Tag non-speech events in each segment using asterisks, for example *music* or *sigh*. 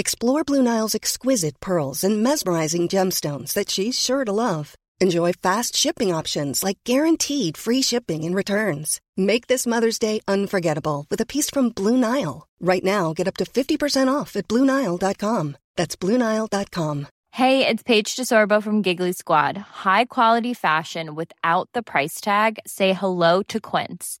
Explore Blue Nile's exquisite pearls and mesmerizing gemstones that she's sure to love. Enjoy fast shipping options like guaranteed free shipping and returns. Make this Mother's Day unforgettable with a piece from Blue Nile. Right now, get up to 50% off at BlueNile.com. That's BlueNile.com. Hey, it's Paige DeSorbo from Giggly Squad. High quality fashion without the price tag? Say hello to Quince.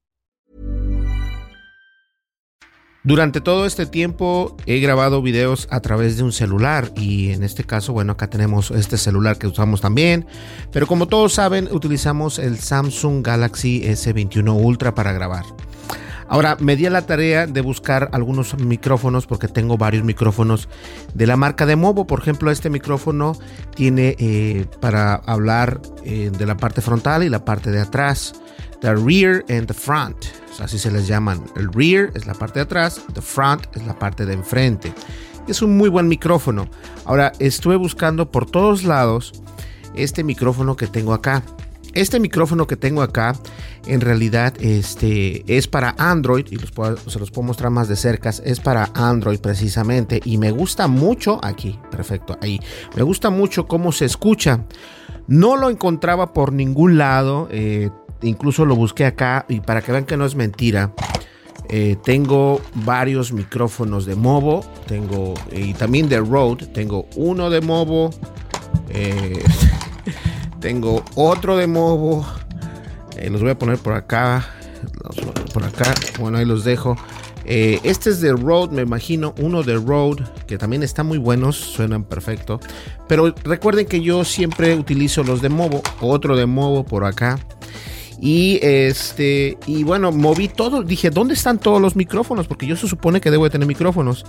Durante todo este tiempo he grabado videos a través de un celular y en este caso, bueno, acá tenemos este celular que usamos también, pero como todos saben, utilizamos el Samsung Galaxy S21 Ultra para grabar. Ahora, me di a la tarea de buscar algunos micrófonos porque tengo varios micrófonos de la marca de Movo. Por ejemplo, este micrófono tiene eh, para hablar eh, de la parte frontal y la parte de atrás. The rear and the front. Así se les llaman. El rear es la parte de atrás, the front es la parte de enfrente. Es un muy buen micrófono. Ahora, estuve buscando por todos lados este micrófono que tengo acá. Este micrófono que tengo acá en realidad este, es para Android y se los puedo mostrar más de cerca. Es para Android precisamente y me gusta mucho aquí, perfecto, ahí. Me gusta mucho cómo se escucha. No lo encontraba por ningún lado. Eh, incluso lo busqué acá y para que vean que no es mentira. Eh, tengo varios micrófonos de Movo, tengo y también de Rode. Tengo uno de Movo, eh, *laughs* tengo otro de Movo. Eh, los voy a poner por acá, por acá. Bueno, ahí los dejo. este es de Rode, me imagino, uno de Rode, que también están muy buenos, suenan perfecto. Pero recuerden que yo siempre utilizo los de Movo, otro de Movo por acá. Y este, y bueno, moví todo. Dije, ¿dónde están todos los micrófonos? Porque yo se supone que debo de tener micrófonos.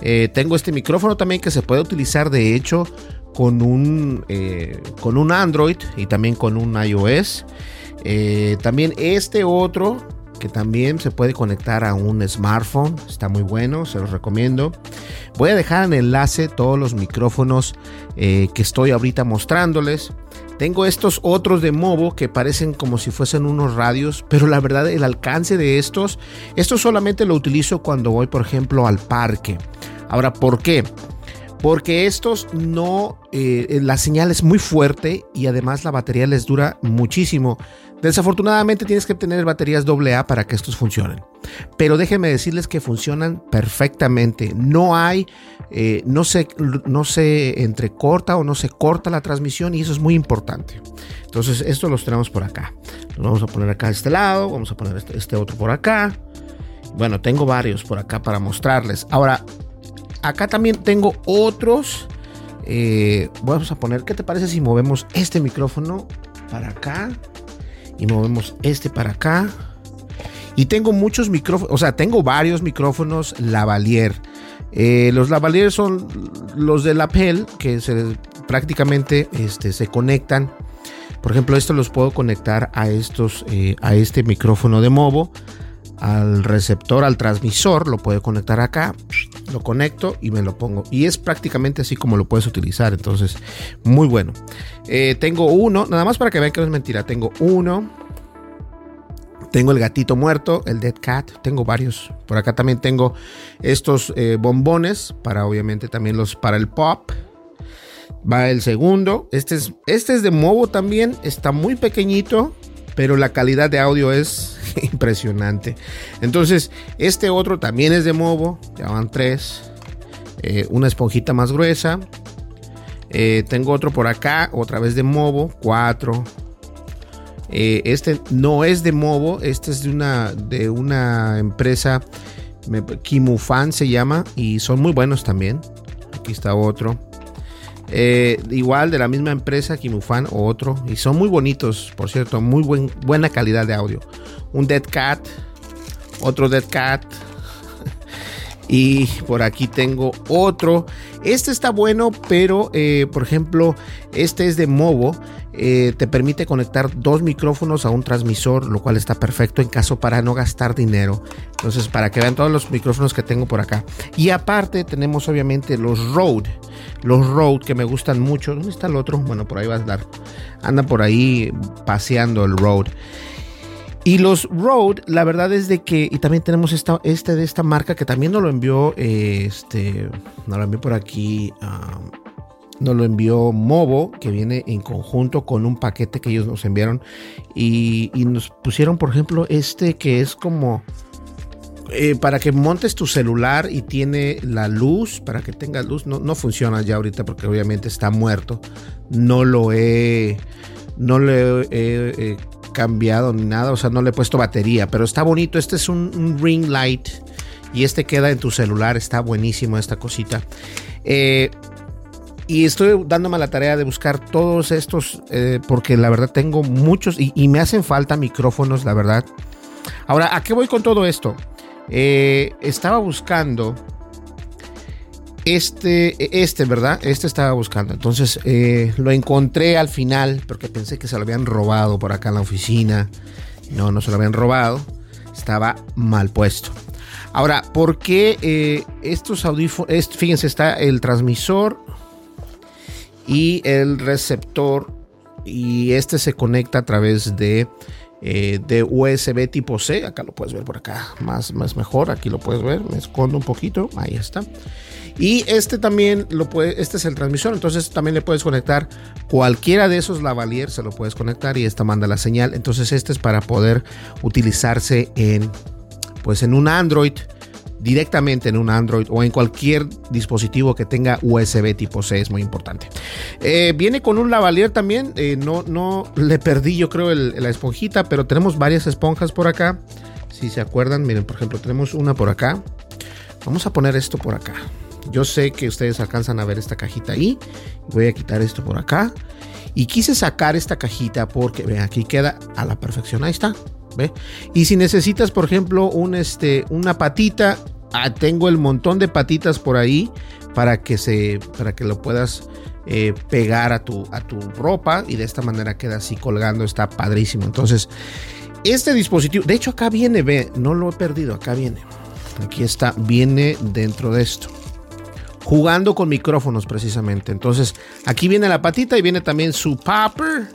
Eh, tengo este micrófono también que se puede utilizar, de hecho, con un, eh, con un Android y también con un iOS. Eh, también este otro que también se puede conectar a un smartphone. Está muy bueno, se los recomiendo. Voy a dejar en enlace todos los micrófonos que estoy ahorita mostrándoles. Tengo estos otros de Movo que parecen como si fuesen unos radios, pero la verdad el alcance de estos, esto solamente lo utilizo cuando voy por ejemplo al parque. Ahora, ¿por qué? Porque estos no, eh, la señal es muy fuerte y además la batería les dura muchísimo. Desafortunadamente tienes que tener baterías AA para que estos funcionen. Pero déjenme decirles que funcionan perfectamente. No hay, eh, no, se, no se entrecorta o no se corta la transmisión y eso es muy importante. Entonces, esto los tenemos por acá. Los vamos a poner acá a este lado, vamos a poner este, este otro por acá. Bueno, tengo varios por acá para mostrarles. Ahora, acá también tengo otros. Eh, vamos a poner, ¿qué te parece si movemos este micrófono para acá? Y movemos este para acá. Y tengo muchos micrófonos, o sea, tengo varios micrófonos lavalier. Eh, los lavalier son los de lapel que se, prácticamente este, se conectan. Por ejemplo, estos los puedo conectar a estos, eh, a este micrófono de Movo, al receptor, al transmisor, lo puedo conectar acá, lo conecto y me lo pongo. Y es prácticamente así como lo puedes utilizar. Entonces, muy bueno. Eh, tengo uno, nada más para que vean que no es mentira. Tengo uno, tengo el gatito muerto, el Dead Cat. Tengo varios. Por acá también tengo estos eh, bombones para obviamente también los para el pop. Va el segundo. Este es, este es de Movo también. Está muy pequeñito. Pero la calidad de audio es *laughs* impresionante. Entonces, este otro también es de Movo. Ya van tres. Eh, una esponjita más gruesa. Eh, tengo otro por acá, otra vez de Movo, 4. Eh, este no es de Movo, este es de una, de una empresa, Kimufan se llama, y son muy buenos también. Aquí está otro. Eh, igual de la misma empresa, Kimufan, otro. Y son muy bonitos, por cierto, muy buen, buena calidad de audio. Un Dead Cat, otro Dead Cat, *laughs* y por aquí tengo otro. Este está bueno, pero eh, por ejemplo, este es de Movo. Eh, te permite conectar dos micrófonos a un transmisor, lo cual está perfecto en caso para no gastar dinero. Entonces, para que vean todos los micrófonos que tengo por acá. Y aparte, tenemos obviamente los Rode. Los Rode que me gustan mucho. ¿Dónde está el otro? Bueno, por ahí va a dar. Anda por ahí paseando el Rode. Y los Rode, la verdad es de que, y también tenemos esta, este de esta marca que también nos lo envió, este, nos lo envió por aquí, um, nos lo envió Movo, que viene en conjunto con un paquete que ellos nos enviaron. Y, nos pusieron, por ejemplo, este que es como eh, para que montes tu celular y tiene la luz, para que tenga luz. No, no funciona ya ahorita porque obviamente está muerto. No lo he, no le he eh, cambiado ni nada, o sea, no le he puesto batería, pero está bonito. Este es un, ring light y este queda en tu celular, está buenísimo esta cosita. Eh, y estoy dándome la tarea de buscar todos estos, eh, porque la verdad tengo muchos y, me hacen falta micrófonos, la verdad. Ahora, ¿a qué voy con todo esto? Eh, estaba buscando este, este, ¿verdad? Este estaba buscando. Entonces eh, lo encontré al final porque pensé que se lo habían robado por acá en la oficina. No, no se lo habían robado. Estaba mal puesto. Ahora, ¿por qué eh, estos audífonos? fíjense, está el transmisor y el receptor. Y este se conecta a través de, eh, de USB tipo C. Acá lo puedes ver por acá. Más, más mejor. Aquí lo puedes ver. Me escondo un poquito. Ahí está. Y este también lo puede, este es el transmisor, entonces también le puedes conectar cualquiera de esos lavalier, se lo puedes conectar y esta manda la señal. Entonces este es para poder utilizarse en, pues en un Android directamente en un Android o en cualquier dispositivo que tenga USB tipo C, es muy importante. Eh, viene con un lavalier también, eh, no, no le perdí yo creo la esponjita, pero tenemos varias esponjas por acá. Si se acuerdan, miren, por ejemplo, tenemos una por acá. Vamos a poner esto por acá. Yo sé que ustedes alcanzan a ver esta cajita ahí. Voy a quitar esto por acá. Y quise sacar esta cajita porque, ve, aquí queda a la perfección. Ahí está. ¿Ve? Y si necesitas, por ejemplo, un, este, una patita, ah, tengo el montón de patitas por ahí para que, se, para que lo puedas eh, pegar a tu, a tu ropa y de esta manera queda así colgando. Está padrísimo. Entonces, este dispositivo, de hecho acá viene, ve, no lo he perdido, acá viene. Aquí está, viene dentro de esto jugando con micrófonos precisamente. Entonces, aquí viene la patita y viene también su popper.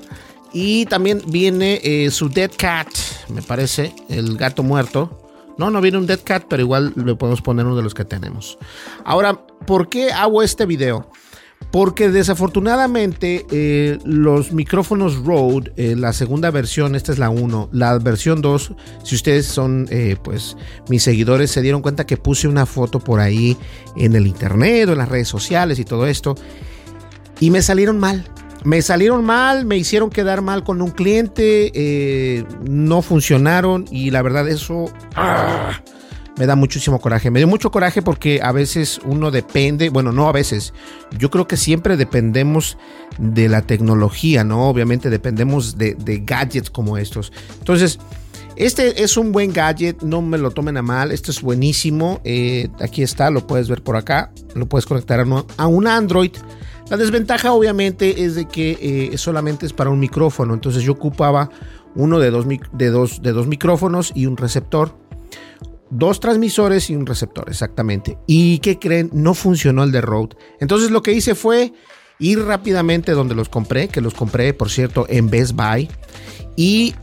Y también viene eh, su Dead Cat, me parece, el gato muerto. No, no viene un Dead Cat, pero igual le podemos poner uno de los que tenemos. Ahora, ¿por qué hago este video? Porque desafortunadamente eh, los micrófonos Rode, eh, la segunda versión, esta es la 1, la versión 2, si ustedes son eh, pues mis seguidores, se dieron cuenta que puse una foto por ahí en el internet o en las redes sociales y todo esto, y me salieron mal. Me salieron mal, me hicieron quedar mal con un cliente, no funcionaron y la verdad eso... ¡ah! me da muchísimo coraje. Me dio mucho coraje porque a veces uno depende, bueno, no a veces, yo creo que siempre dependemos de la tecnología, ¿no? Obviamente dependemos de, gadgets como estos. Entonces, este es un buen gadget, no me lo tomen a mal, esto es buenísimo. Eh, aquí está, lo puedes ver por acá, lo puedes conectar a un Android. La desventaja obviamente es de que eh, solamente es para un micrófono, entonces yo ocupaba uno de dos, de dos, micrófonos y un receptor dos transmisores y un receptor, exactamente. ¿Y qué creen? No funcionó el de Rode. Entonces lo que hice fue ir rápidamente donde los compré, que los compré, por cierto, en Best Buy. Y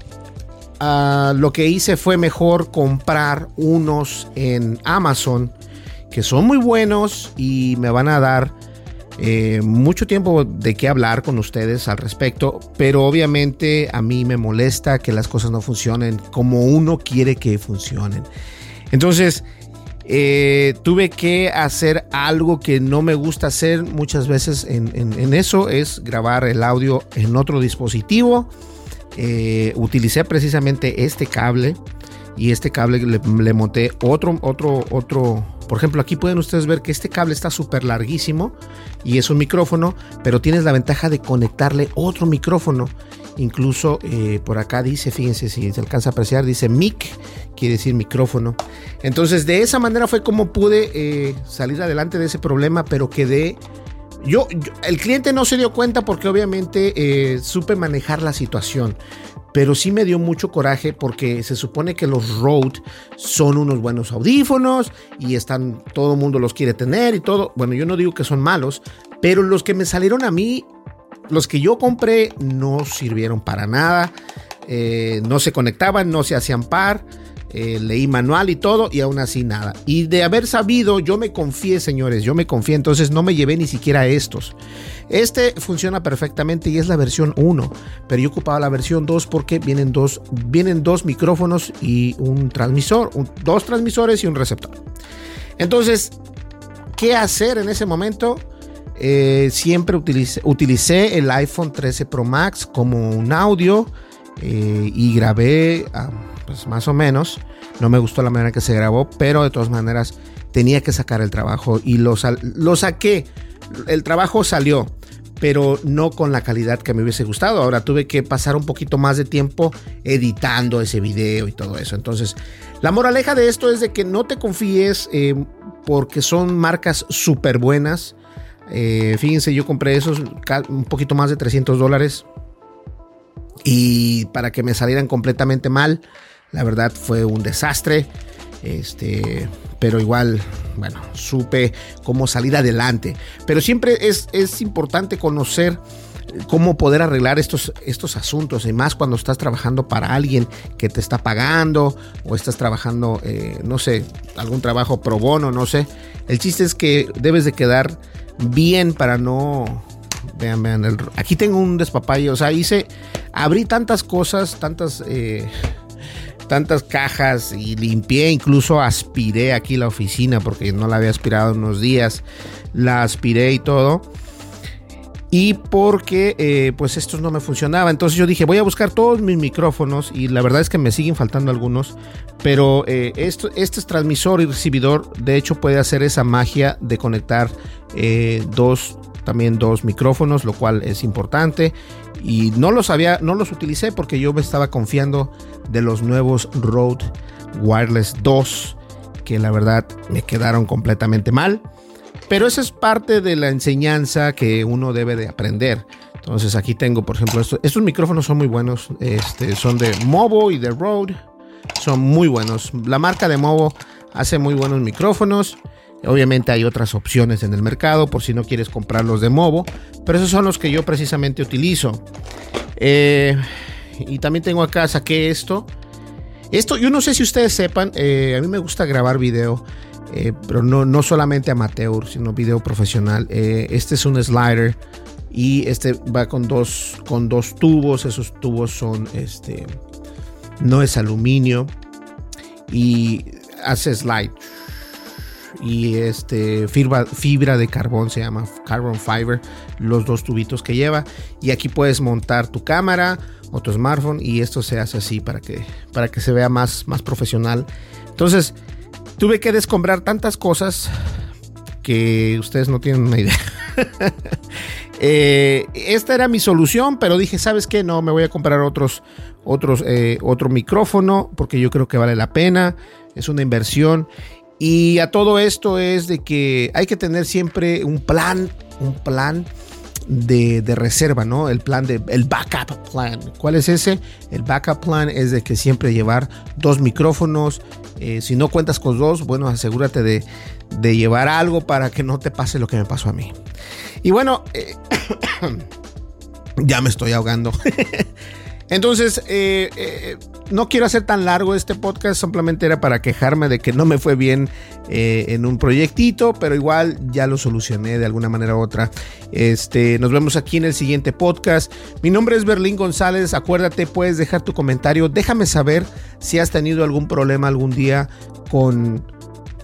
ah, lo que hice fue mejor comprar unos en Amazon, que son muy buenos y me van a dar eh, mucho tiempo de qué hablar con ustedes al respecto, pero obviamente a mí me molesta que las cosas no funcionen como uno quiere que funcionen. Entonces, Eh, tuve que hacer algo que no me gusta hacer muchas veces en, eso, es grabar el audio en otro dispositivo. Eh, utilicé precisamente este cable y este cable le, monté otro, otro, otro. Por ejemplo, aquí pueden ustedes ver que este cable está súper larguísimo y es un micrófono, pero tienes la ventaja de conectarle otro micrófono. Incluso eh, por acá dice, fíjense si se alcanza a apreciar, dice mic, quiere decir micrófono. Entonces de esa manera fue como pude eh, salir adelante de ese problema, pero quedé... Yo, el cliente no se dio cuenta porque obviamente eh, supe manejar la situación pero sí me dio mucho coraje porque se supone que los Rode son unos buenos audífonos y están todo el mundo los quiere tener y todo. Bueno, yo no digo que son malos, pero los que me salieron a mí, los que yo compré no sirvieron para nada. Eh, no se conectaban, no se hacían par. Eh, leí manual y todo y aún así nada. Y de haber sabido, yo me confié, señores, yo me confié, entonces no me llevé ni siquiera estos. Este funciona perfectamente y es la versión 1, pero yo ocupaba la versión 2 porque vienen dos, vienen dos micrófonos y un transmisor, dos transmisores y un receptor. Entonces, ¿qué hacer en ese momento? Eh, siempre utilicé, el iPhone 13 Pro Max como un audio eh, y grabé pues más o menos. No me gustó la manera que se grabó, pero de todas maneras tenía que sacar el trabajo y lo, lo saqué. El trabajo salió, pero no con la calidad que me hubiese gustado. Ahora tuve que pasar un poquito más de tiempo editando ese video y todo eso. Entonces, la moraleja de esto es de que no te confíes eh, porque son marcas súper buenas. Eh, fíjense, yo compré esos un poquito más de 300 dólares y para que me salieran completamente mal. La verdad fue un desastre. Este, pero igual, bueno, supe cómo salir adelante. Pero siempre es, es importante conocer cómo poder arreglar estos, estos asuntos, y más cuando estás trabajando para alguien que te está pagando o estás trabajando, eh, no sé, algún trabajo pro bono, no sé. El chiste es que debes de quedar bien para no... Vean, vean, aquí tengo un despapalle, o sea, hice, abrí tantas cosas, tantas... Eh, tantas cajas y limpié, incluso aspiré aquí la oficina porque no la había aspirado unos días, la aspiré y todo. Y porque eh, pues estos no me funcionaba. Entonces yo dije, voy a buscar todos mis micrófonos y la verdad es que me siguen faltando algunos. Pero eh, esto, este transmisor y recibidor de hecho puede hacer esa magia de conectar eh, dos, también dos micrófonos, lo cual es importante y no los había, no los utilicé porque yo me estaba confiando de los nuevos Rode Wireless 2 que la verdad me quedaron completamente mal. Pero esa es parte de la enseñanza que uno debe de aprender. Entonces aquí tengo, por ejemplo, estos, micrófonos son muy buenos. Este, son de Movo y de Rode. Son muy buenos. La marca de Movo hace muy buenos micrófonos. Obviamente hay otras opciones en el mercado por si no quieres comprarlos de Movo, pero esos son los que yo precisamente utilizo. Eh, y también tengo acá, saqué esto. Esto, yo no sé si ustedes sepan, eh, a mí me gusta grabar video, eh, pero no, no solamente amateur, sino video profesional. este es un slider y este va con dos, con dos tubos. Esos tubos son, este, no es aluminio y hace slide y este fibra, de carbón se llama carbon fiber los dos tubitos que lleva. Y aquí puedes montar tu cámara o tu smartphone y esto se hace así para que para que se vea más más profesional. Entonces tuve que descombrar tantas cosas que ustedes no tienen una idea. *laughs* Eh, esta era mi solución pero dije sabes qué no me voy a comprar otros otros eh, otro micrófono porque yo creo que vale la pena. Es una inversión y a todo esto es de que hay que tener siempre un plan, un plan de, reserva, ¿no? El plan de, el backup plan. ¿Cuál es ese? El backup plan es de que siempre llevar dos micrófonos. Eh, si no cuentas con dos, bueno, asegúrate de, llevar algo para que no te pase lo que me pasó a mí. Y bueno, eh, *coughs* ya me estoy ahogando. *laughs* Entonces, eh, eh, no quiero hacer tan largo este podcast, simplemente era para quejarme de que no me fue bien eh, en un proyectito, pero igual ya lo solucioné de alguna manera u otra. Este, nos vemos aquí en el siguiente podcast. Mi nombre es Berlín González, acuérdate, puedes dejar tu comentario, déjame saber si has tenido algún problema algún día con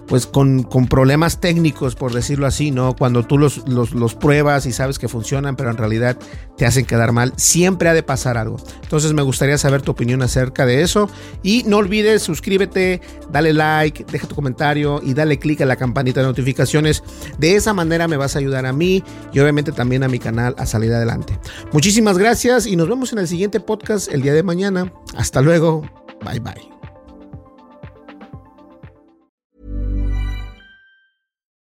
pues con, con problemas técnicos, por decirlo así, ¿no? Cuando tú los, los, pruebas y sabes que funcionan, pero en realidad te hacen quedar mal, siempre ha de pasar algo. Entonces me gustaría saber tu opinión acerca de eso. Y no olvides, suscríbete, dale like, deja tu comentario y dale click a la campanita de notificaciones. De esa manera me vas a ayudar a mí y obviamente también a mi canal a salir adelante. Muchísimas gracias y nos vemos en el siguiente podcast el día de mañana. Hasta luego. Bye bye.